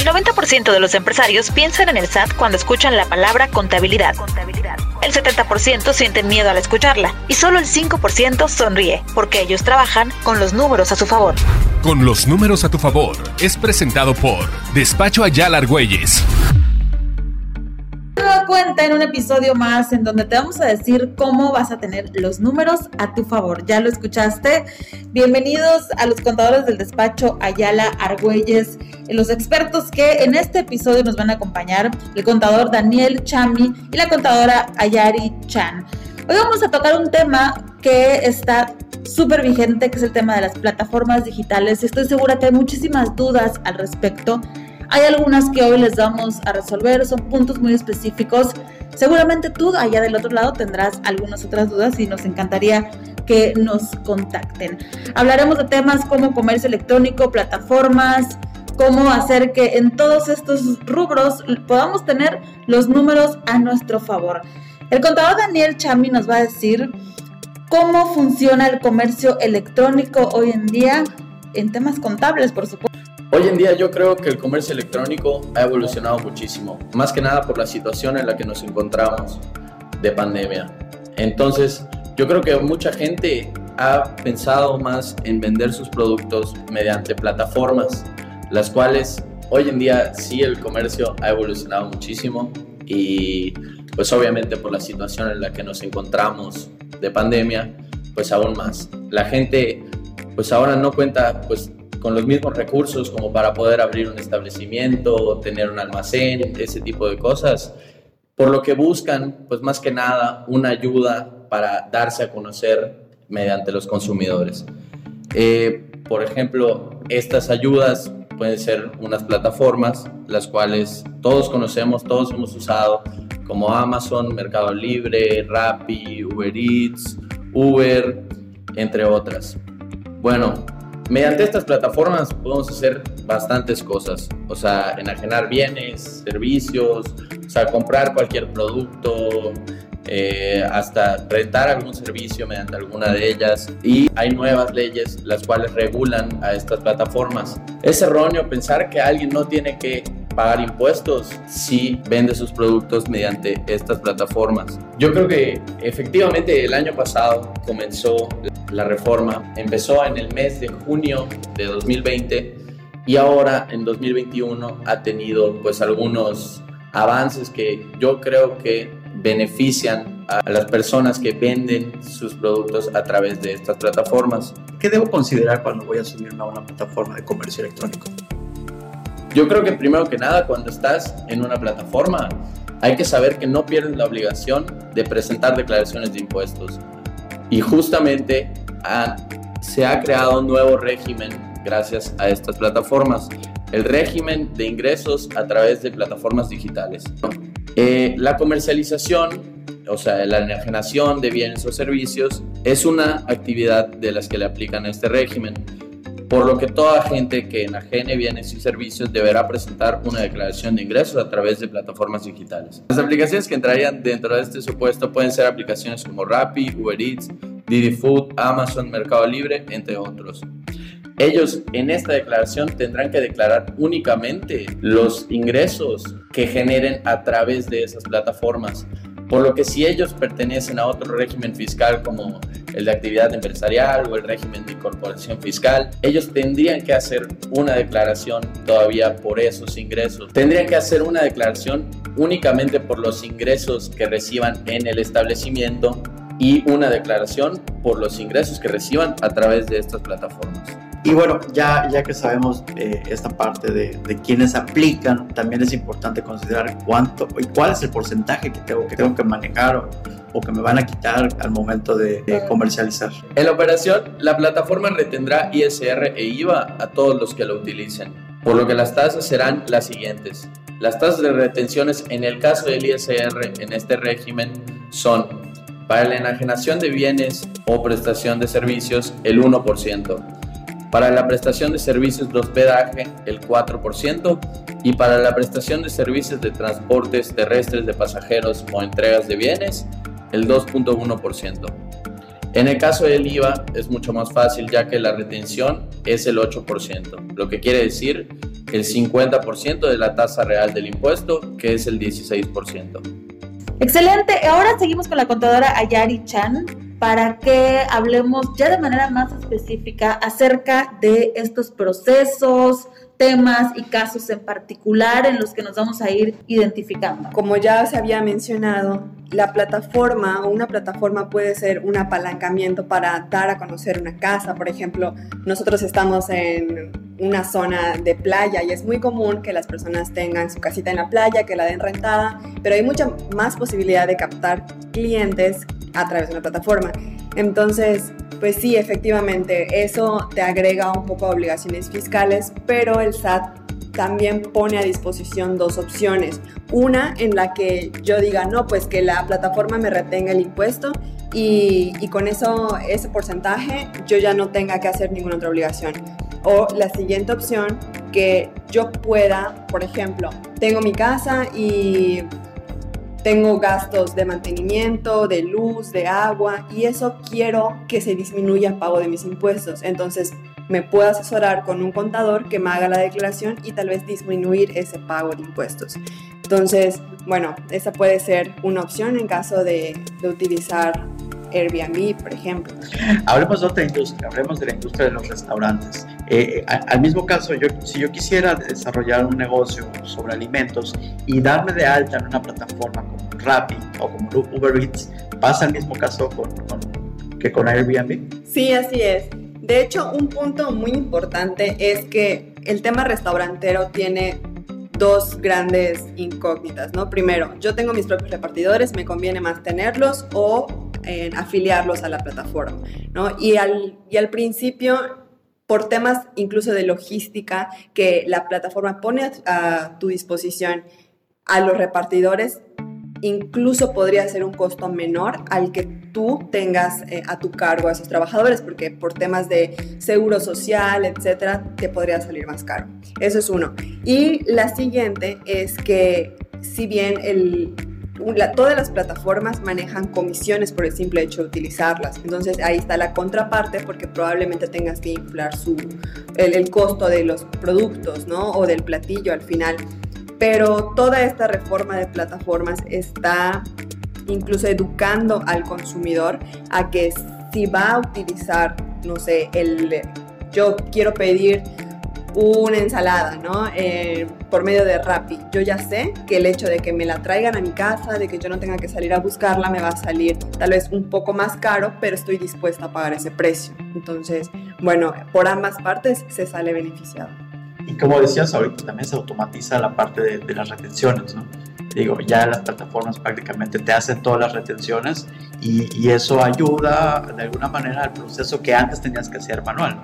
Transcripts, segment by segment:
El 90% de los empresarios piensan en el SAT cuando escuchan la palabra contabilidad. El 70% sienten miedo al escucharla y solo el 5% sonríe porque ellos trabajan con los números a su favor. Con los números a tu favor es presentado por Despacho Ayala Argüelles cuenta en un episodio más en donde te vamos a decir cómo vas a tener los números a tu favor. ¿Ya lo escuchaste? Bienvenidos a los contadores del despacho Ayala Argüelles, los expertos que en este episodio nos van a acompañar, el contador Daniel Chami y la contadora Ayari Chan. Hoy vamos a tocar un tema que está súper vigente, que es el tema de las plataformas digitales. Estoy segura que hay muchísimas dudas al respecto. Hay algunas que hoy les vamos a resolver, son puntos muy específicos. Seguramente tú allá del otro lado tendrás algunas otras dudas y nos encantaría que nos contacten. Hablaremos de temas como comercio electrónico, plataformas, cómo hacer que en todos estos rubros podamos tener los números a nuestro favor. El contador Daniel Chami nos va a decir cómo funciona el comercio electrónico hoy en día en temas contables, por supuesto. Hoy en día yo creo que el comercio electrónico ha evolucionado muchísimo, más que nada por la situación en la que nos encontramos de pandemia. Entonces, yo creo que mucha gente ha pensado más en vender sus productos mediante plataformas, las cuales hoy en día sí el comercio ha evolucionado muchísimo y pues obviamente por la situación en la que nos encontramos de pandemia, pues aún más. La gente pues ahora no cuenta pues con los mismos recursos como para poder abrir un establecimiento, tener un almacén, ese tipo de cosas. Por lo que buscan, pues más que nada, una ayuda para darse a conocer mediante los consumidores. Eh, por ejemplo, estas ayudas pueden ser unas plataformas, las cuales todos conocemos, todos hemos usado, como Amazon, Mercado Libre, Rappi, Uber Eats, Uber, entre otras. Bueno, Mediante estas plataformas podemos hacer bastantes cosas, o sea, enajenar bienes, servicios, o sea, comprar cualquier producto, eh, hasta rentar algún servicio mediante alguna de ellas y hay nuevas leyes las cuales regulan a estas plataformas. Es erróneo pensar que alguien no tiene que pagar impuestos si vende sus productos mediante estas plataformas. Yo creo que efectivamente el año pasado comenzó la reforma, empezó en el mes de junio de 2020 y ahora en 2021 ha tenido pues algunos avances que yo creo que benefician a las personas que venden sus productos a través de estas plataformas. ¿Qué debo considerar cuando voy a subirme a una plataforma de comercio electrónico? Yo creo que primero que nada, cuando estás en una plataforma, hay que saber que no pierdes la obligación de presentar declaraciones de impuestos. Y justamente se ha creado un nuevo régimen gracias a estas plataformas, el régimen de ingresos a través de plataformas digitales. Eh, la comercialización, o sea, la enajenación de bienes o servicios, es una actividad de las que le aplican este régimen por lo que toda gente que enajene bienes y servicios deberá presentar una declaración de ingresos a través de plataformas digitales. Las aplicaciones que entrarían dentro de este supuesto pueden ser aplicaciones como Rappi, Uber Eats, Didi Food, Amazon, Mercado Libre, entre otros. Ellos en esta declaración tendrán que declarar únicamente los ingresos que generen a través de esas plataformas. Por lo que si ellos pertenecen a otro régimen fiscal como el de actividad empresarial o el régimen de incorporación fiscal, ellos tendrían que hacer una declaración todavía por esos ingresos. Tendrían que hacer una declaración únicamente por los ingresos que reciban en el establecimiento y una declaración por los ingresos que reciban a través de estas plataformas. Y bueno, ya, ya que sabemos eh, esta parte de, de quienes aplican, también es importante considerar cuánto y cuál es el porcentaje que tengo que, tengo que manejar o, o que me van a quitar al momento de, de, comercializar. En la operación, la plataforma retendrá ISR e IVA a todos los que lo utilicen, por lo que las tasas serán las siguientes. Las tasas de retenciones en el caso del ISR en este régimen son para la enajenación de bienes o prestación de servicios el 1%, para la prestación de servicios de hospedaje, el 4%, y para la prestación de servicios de transportes terrestres de pasajeros o entregas de bienes, el 2.1%. En el caso del IVA es mucho más fácil ya que la retención es el 8%, lo que quiere decir el 50% de la tasa real del impuesto, que es el 16%. Excelente. Ahora seguimos con la contadora Ayari Chan para que hablemos ya de manera más específica acerca de estos procesos, temas y casos en particular en los que nos vamos a ir identificando. Como ya se había mencionado, la plataforma o una plataforma puede ser un apalancamiento para dar a conocer una casa. Por ejemplo, nosotros estamos en una zona de playa y es muy común que las personas tengan su casita en la playa, que la den rentada, pero hay mucha más posibilidad de captar clientes a través de una plataforma. Entonces, pues sí, efectivamente, eso te agrega un poco de obligaciones fiscales, pero el SAT también pone a disposición dos opciones. Una en la que yo diga, no, pues que la plataforma me retenga el impuesto y, y, con eso, ese porcentaje yo ya no tenga que hacer ninguna otra obligación. O la siguiente opción, que yo pueda, por ejemplo, tengo mi casa y tengo gastos de mantenimiento, de luz, de agua y eso quiero que se disminuya el pago de mis impuestos. Entonces me puedo asesorar con un contador que me haga la declaración y tal vez disminuir ese pago de impuestos. Entonces, bueno, esa puede ser una opción en caso de, de utilizar Airbnb, por ejemplo. Hablemos de otra industria, hablemos de la industria de los restaurantes. Eh, al mismo caso, yo, si yo quisiera desarrollar un negocio sobre alimentos y darme de alta en una plataforma como Rappi o como Uber Eats, ¿pasa el mismo caso con, que con Airbnb? Sí, así es. De hecho, un punto muy importante es que el tema restaurantero tiene dos grandes incógnitas, ¿no? Primero, yo tengo mis propios repartidores, me conviene más tenerlos o eh, afiliarlos a la plataforma, ¿no? Y al, y al principio por temas incluso de logística que la plataforma pone a, tu disposición a los repartidores, incluso podría ser un costo menor al que tú tengas eh, a tu cargo a esos trabajadores, porque por temas de seguro social, etcétera, te podría salir más caro. Eso es uno. Y la siguiente es que si bien el, todas las plataformas manejan comisiones por el simple hecho de utilizarlas. Entonces ahí está la contraparte porque probablemente tengas que inflar su, el, costo de los productos ¿no? o del platillo al final. Pero toda esta reforma de plataformas está incluso educando al consumidor a que si va a utilizar, no sé, el yo quiero pedir una ensalada, ¿no? Eh, por medio de Rappi. Yo ya sé que el hecho de que me la traigan a mi casa, de que yo no tenga que salir a buscarla, me va a salir tal vez un poco más caro, pero estoy dispuesta a pagar ese precio. Entonces, bueno, por ambas partes se sale beneficiado. Y como decías ahorita, también se automatiza la parte de, de las retenciones, ¿no? digo, ya las plataformas prácticamente te hacen todas las retenciones y, y, eso ayuda de alguna manera al proceso que antes tenías que hacer manual.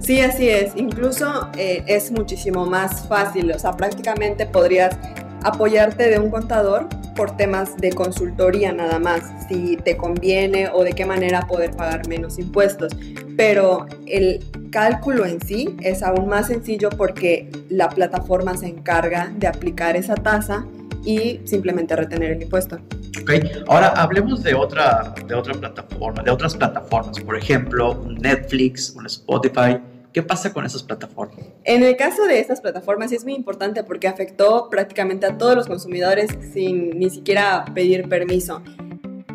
Sí, así es. Incluso eh, es muchísimo más fácil. O sea, prácticamente podrías apoyarte de un contador por temas de consultoría nada más, si te conviene o de qué manera poder pagar menos impuestos. Pero el cálculo en sí es aún más sencillo porque la plataforma se encarga de aplicar esa tasa y simplemente retener el impuesto. Ok, ahora hablemos de otra, de otra plataforma, de otras plataformas, por ejemplo, un Netflix, un Spotify. ¿Qué pasa con esas plataformas? En el caso de estas plataformas es muy importante porque afectó prácticamente a todos los consumidores sin ni siquiera pedir permiso.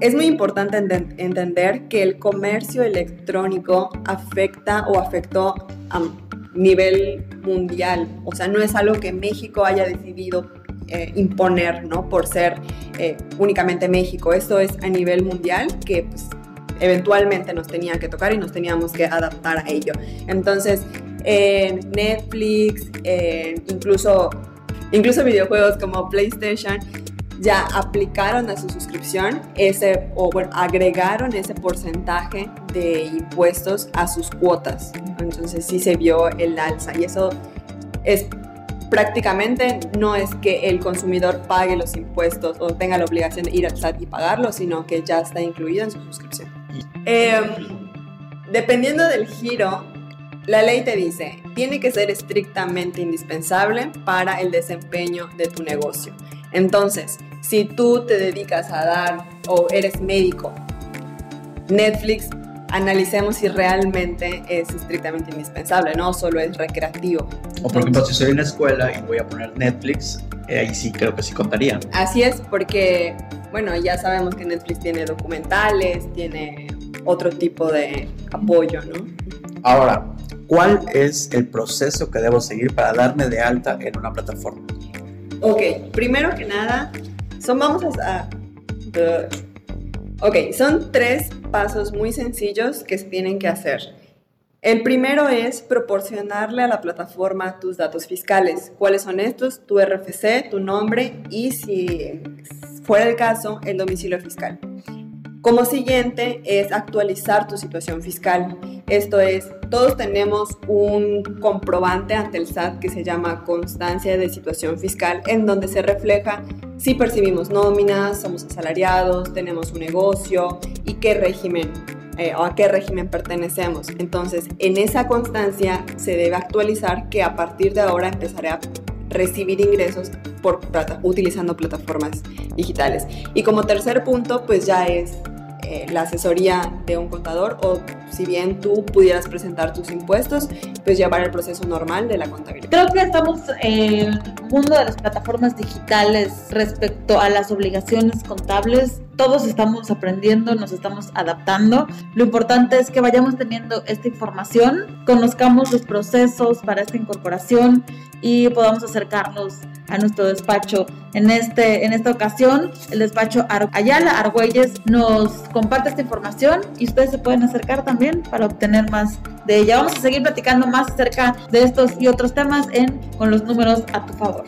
Es muy importante entender que el comercio electrónico afecta o afectó a nivel mundial. O sea, no es algo que México haya decidido eh, imponer, ¿no? Por ser eh, únicamente México. Esto es a nivel mundial que pues, eventualmente nos tenía que tocar y nos teníamos que adaptar a ello. Entonces, en Netflix, incluso, incluso videojuegos como PlayStation, ya aplicaron a su suscripción ese, o bueno, agregaron ese porcentaje de impuestos a sus cuotas. Entonces sí se vio el alza y eso es prácticamente no es que el consumidor pague los impuestos o tenga la obligación de ir al SAT y pagarlo, sino que ya está incluido en su suscripción. Em, dependiendo del giro, la ley te dice, tiene que ser estrictamente indispensable para el desempeño de tu negocio. Entonces, si tú te dedicas a dar o eres médico, Netflix analicemos si realmente es estrictamente indispensable, no solo es recreativo. O por ejemplo, si soy en la escuela y voy a poner Netflix, eh, ahí sí creo que sí contaría. Así es, porque, bueno, ya sabemos que Netflix tiene documentales, tiene otro tipo de apoyo, ¿no? Ahora, ¿cuál es el proceso que debo seguir para darme de alta en una plataforma? Ok, primero que nada, son, vamos a... ok, son tres pasos muy sencillos que se tienen que hacer. El primero es proporcionarle a la plataforma tus datos fiscales. ¿Cuáles son estos? Tu RFC, tu nombre y, si fuera el caso, el domicilio fiscal. Como siguiente es actualizar tu situación fiscal. Esto es, todos tenemos un comprobante ante el SAT que se llama constancia de situación fiscal, en donde se refleja si percibimos nóminas, somos asalariados, tenemos un negocio y qué régimen eh, o a qué régimen pertenecemos. Entonces, en esa constancia se debe actualizar que a partir de ahora empezaré a recibir ingresos por utilizando plataformas digitales. Y como tercer punto, pues ya es la asesoría de un contador o si bien tú pudieras presentar tus impuestos, pues llevar el proceso normal de la contabilidad. Creo que estamos en el mundo de las plataformas digitales respecto a las obligaciones contables. Todos estamos aprendiendo, nos estamos adaptando. Lo importante es que vayamos teniendo esta información, conozcamos los procesos para esta incorporación y podamos acercarnos a nuestro despacho. En, este, en esta ocasión, el despacho Ayala Argüelles nos comparte esta información y ustedes se pueden acercar para obtener más de ella. Vamos a seguir platicando más acerca de estos y otros temas en Con los números a tu favor.